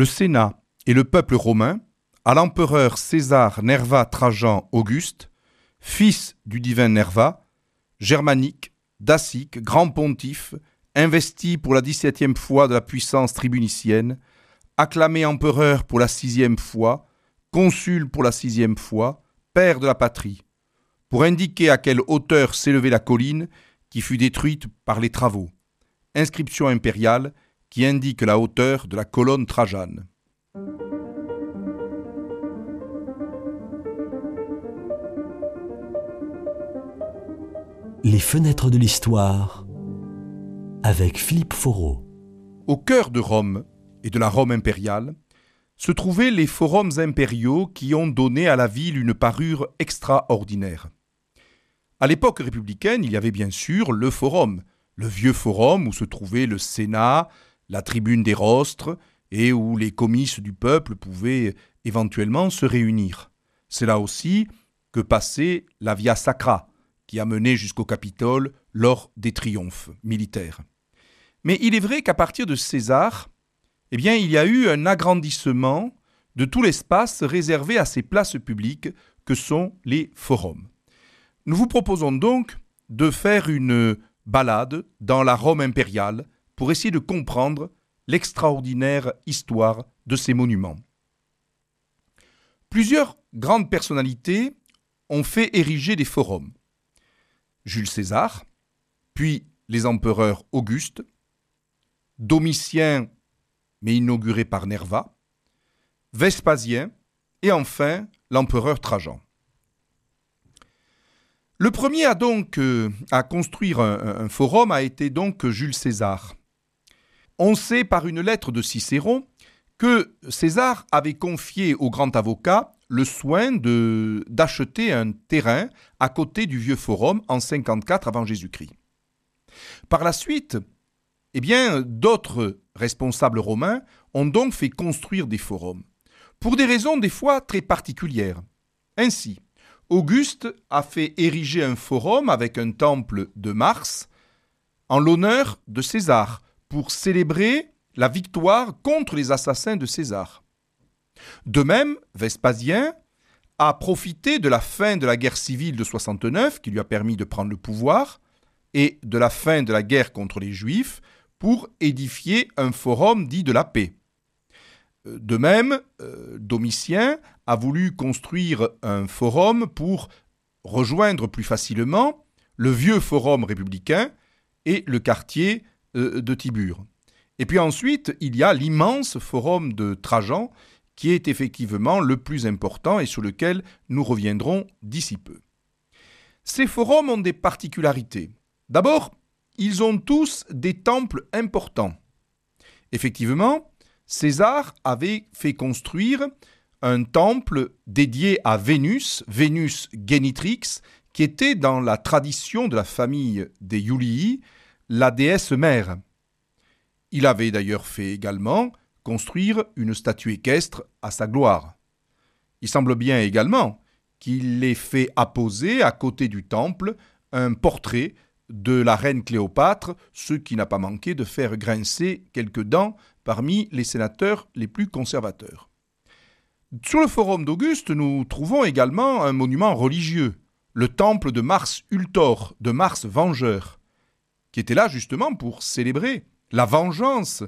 le Sénat et le peuple romain à l'empereur César Nerva Trajan Auguste, fils du divin Nerva, germanique, dacique, grand pontife, investi pour la dix-septième fois de la puissance tribunicienne, acclamé empereur pour la sixième fois, consul pour la sixième fois, père de la patrie, pour indiquer à quelle hauteur s'élevait la colline qui fut détruite par les travaux. Inscription impériale qui indique la hauteur de la colonne Trajane. Les fenêtres de l'histoire avec Philippe Foreau. Au cœur de Rome et de la Rome impériale se trouvaient les forums impériaux qui ont donné à la ville une parure extraordinaire. À l'époque républicaine, il y avait bien sûr le forum, le vieux forum où se trouvait le Sénat, la tribune des rostres, et où les comices du peuple pouvaient éventuellement se réunir. C'est là aussi que passait la Via Sacra, qui a mené jusqu'au Capitole lors des triomphes militaires. Mais il est vrai qu'à partir de César, eh bien, il y a eu un agrandissement de tout l'espace réservé à ces places publiques que sont les forums. Nous vous proposons donc de faire une balade dans la Rome impériale pour essayer de comprendre l'extraordinaire histoire de ces monuments. Plusieurs grandes personnalités ont fait ériger des forums. Jules César, puis les empereurs Auguste, Domitien, mais inauguré par Nerva, Vespasien et enfin l'empereur Trajan. Le premier à donc euh, à construire un, forum a été donc Jules César. On sait par une lettre de Cicéron que César avait confié au grand avocat le soin d'acheter un terrain à côté du vieux forum en 54 avant Jésus-Christ. Par la suite, eh bien, d'autres responsables romains ont donc fait construire des forums, pour des raisons des fois très particulières. Ainsi, Auguste a fait ériger un forum avec un temple de Mars en l'honneur de César, pour célébrer la victoire contre les assassins de César. De même, Vespasien a profité de la fin de la guerre civile de 69, qui lui a permis de prendre le pouvoir, et de la fin de la guerre contre les Juifs pour édifier un forum dit de la paix. Euh, de même, euh, Domitien a voulu construire un forum pour rejoindre plus facilement le vieux forum républicain et le quartier de Tibur. Et puis ensuite, il y a l'immense forum de Trajan, qui est effectivement le plus important et sur lequel nous reviendrons d'ici peu. Ces forums ont des particularités. D'abord, ils ont tous des temples importants. Effectivement, César avait fait construire un temple dédié à Vénus, Vénus Génitrix, qui était dans la tradition de la famille des Iulii, la déesse mère. Il avait d'ailleurs fait également construire une statue équestre à sa gloire. Il semble bien également qu'il ait fait apposer à côté du temple un portrait de la reine Cléopâtre, ce qui n'a pas manqué de faire grincer quelques dents parmi les sénateurs les plus conservateurs. Sur le forum d'Auguste, nous trouvons également un monument religieux, le temple de Mars Ultor, de Mars Vengeur, qui était là justement pour célébrer la vengeance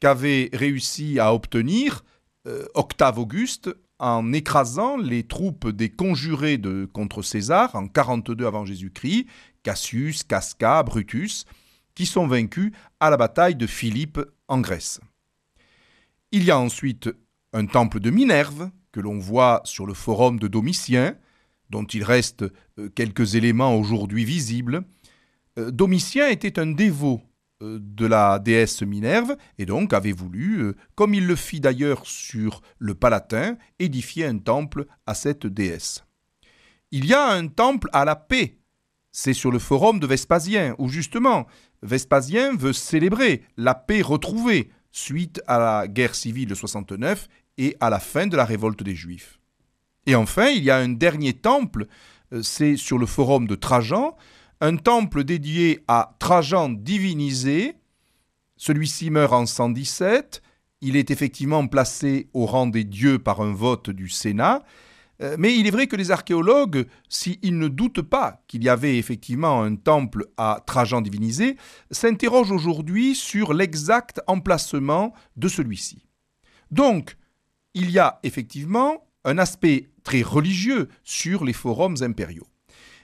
qu'avait réussi à obtenir euh, Octave Auguste en écrasant les troupes des conjurés contre César en 42 avant Jésus-Christ, Cassius, Casca, Brutus, qui sont vaincus à la bataille de Philippe en Grèce. Il y a ensuite un temple de Minerve que l'on voit sur le forum de Domitien, dont il reste euh, quelques éléments aujourd'hui visibles. Euh, Domitien était un dévot euh, de la déesse Minerve, et donc avait voulu, euh, comme il le fit d'ailleurs sur le Palatin, édifier un temple à cette déesse. Il y a un temple à la paix. C'est sur le forum de Vespasien, où justement Vespasien veut célébrer la paix retrouvée suite à la guerre civile de 69 et à la fin de la révolte des Juifs. Et enfin, il y a un dernier temple, c'est sur le forum de Trajan, un temple dédié à Trajan divinisé. Celui-ci meurt en 117 il est effectivement placé au rang des dieux par un vote du Sénat, euh, mais il est vrai que les archéologues, s'ils ne doutent pas qu'il y avait effectivement un temple à Trajan divinisé, s'interrogent aujourd'hui sur l'exact emplacement de celui-ci. Donc, il y a effectivement un aspect très religieux sur les forums impériaux.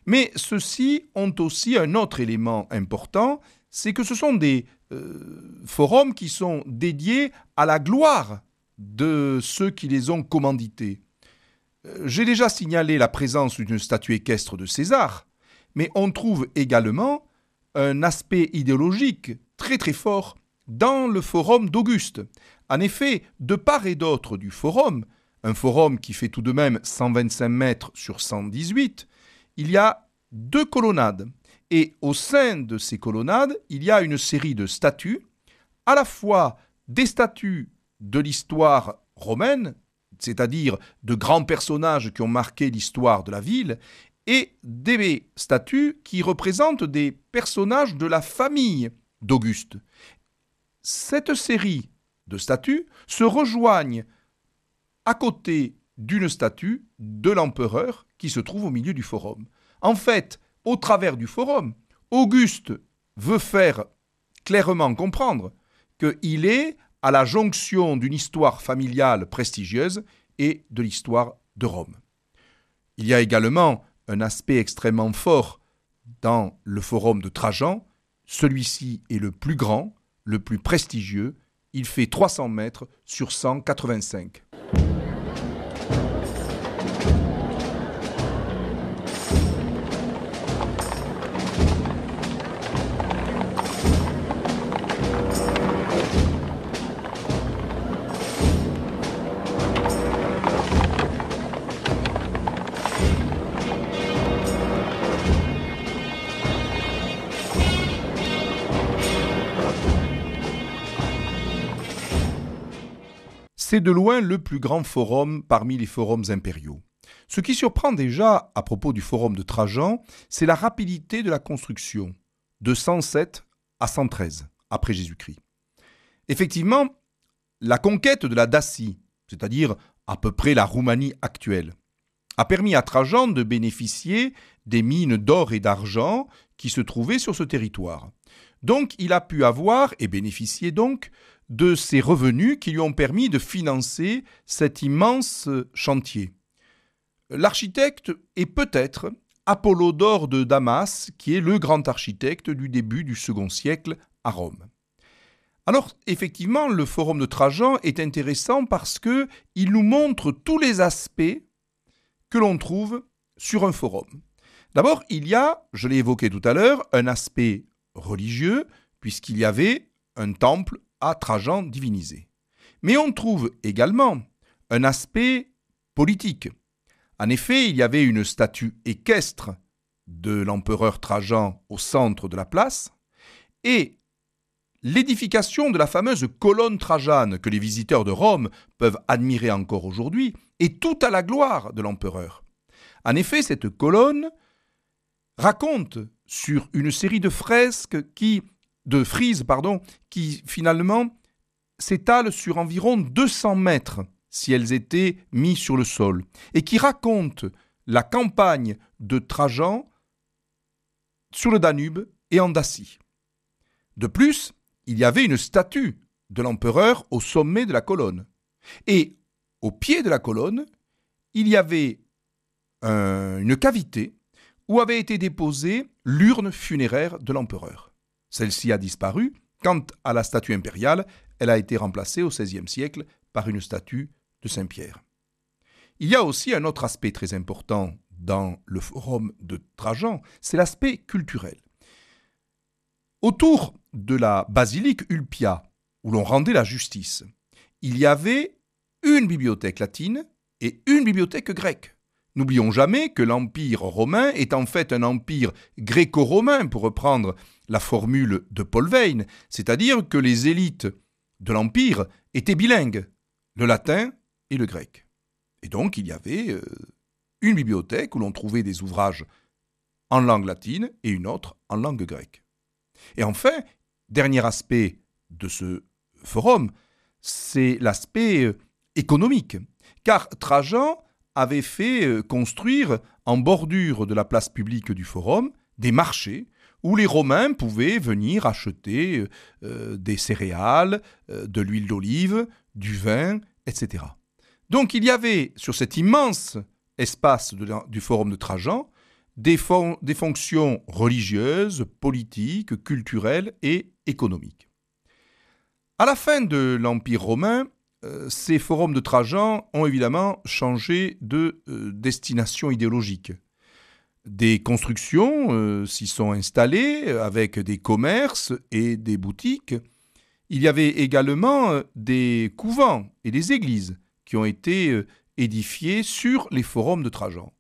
Mais ceux-ci ont aussi un autre élément important, c'est que ce sont des euh, forums qui sont dédiés à la gloire de ceux qui les ont commandités. Euh, j'ai déjà signalé la présence d'une statue équestre de César, mais on trouve également un aspect idéologique très très fort dans le forum d'Auguste. En effet, de part et d'autre du forum, un forum qui fait tout de même 125 mètres sur 118, il y a deux colonnades. Et au sein de ces colonnades, il y a une série de statues, à la fois des statues de l'histoire romaine, c'est-à-dire de grands personnages qui ont marqué l'histoire de la ville, et des statues qui représentent des personnages de la famille d'Auguste. Cette série de statues se rejoignent à côté d'une statue de l'empereur qui se trouve au milieu du forum. En fait, au travers du forum, Auguste veut faire clairement comprendre qu'il est à la jonction d'une histoire familiale prestigieuse et de l'histoire de Rome. Il y a également un aspect extrêmement fort dans le forum de Trajan. Celui-ci est le plus grand, le plus prestigieux. Il fait 300 mètres sur 185. C'est de loin le plus grand forum parmi les forums impériaux. Ce qui surprend déjà à propos du forum de Trajan, c'est la rapidité de la construction, de 107 à 113 après Jésus-Christ. Effectivement, la conquête de la Dacie, c'est-à-dire à peu près la Roumanie actuelle, a permis à Trajan de bénéficier des mines d'or et d'argent qui se trouvaient sur ce territoire. Donc il a pu avoir et bénéficier donc de ces revenus qui lui ont permis de financer cet immense chantier. L'architecte est peut-être Apollodore de Damas, qui est le grand architecte du début du second siècle à Rome. Alors, effectivement, le forum de Trajan est intéressant parce que il nous montre tous les aspects que l'on trouve sur un forum. D'abord, il y a, je l'ai évoqué tout à l'heure, un aspect religieux, puisqu'il y avait un temple à Trajan divinisé. Mais on trouve également un aspect politique. En effet, il y avait une statue équestre de l'empereur Trajan au centre de la place, et l'édification de la fameuse colonne trajane que les visiteurs de Rome peuvent admirer encore aujourd'hui est tout à la gloire de l'empereur. En effet, cette colonne raconte sur une série de fresques qui de frises pardon, qui finalement s'étalent sur environ 200 mètres si elles étaient mises sur le sol, et qui racontent la campagne de Trajan sur le Danube et en Dacie. De plus, il y avait une statue de l'empereur au sommet de la colonne. Et au pied de la colonne, il y avait une cavité où avait été déposée l'urne funéraire de l'empereur. Celle-ci a disparu. Quant à la statue impériale, elle a été remplacée au XVIe siècle par une statue de Saint-Pierre. Il y a aussi un autre aspect très important dans le forum de Trajan, c'est l'aspect culturel. Autour de la basilique Ulpia, où l'on rendait la justice, il y avait une bibliothèque latine et une bibliothèque grecque. N'oublions jamais que l'Empire romain est en fait un empire gréco-romain, pour reprendre la formule de Paul Veyne, c'est-à-dire que les élites de l'Empire étaient bilingues, le latin et le grec. Et donc il y avait euh, une bibliothèque où l'on trouvait des ouvrages en langue latine et une autre en langue grecque. Et enfin, dernier aspect de ce forum, c'est l'aspect euh, économique, car Trajan avait fait euh, construire en bordure de la place publique du Forum des marchés où les Romains pouvaient venir acheter euh, des céréales, de l'huile d'olive, du vin, etc. Donc il y avait sur cet immense espace du Forum de Trajan des, fonctions religieuses, politiques, culturelles et économiques. À la fin de l'Empire romain, euh, ces forums de Trajan ont évidemment changé de euh, destination idéologique. Des constructions euh, s'y sont installées avec des commerces et des boutiques. Il y avait également des couvents et des églises qui ont été édifiés sur les forums de Trajan.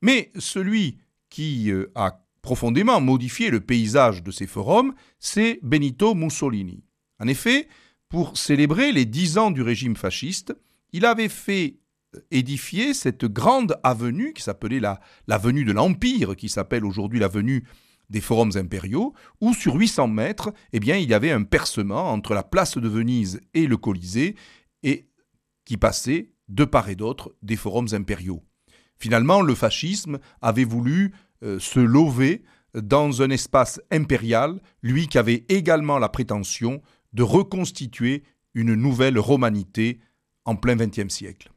Mais celui qui a profondément modifié le paysage de ces forums, c'est Benito Mussolini. En effet, pour célébrer les dix ans du régime fasciste, il avait fait euh, édifier cette grande avenue qui s'appelait l'avenue de l'Empire, qui s'appelle aujourd'hui l'avenue des forums impériaux, où sur 800 mètres, eh bien, il y avait un percement entre la place de Venise et le Colisée, et qui passait de part et d'autre des forums impériaux. Finalement, le fascisme avait voulu euh, se lever dans un espace impérial, lui qui avait également la prétention de reconstituer une nouvelle romanité en plein XXe siècle.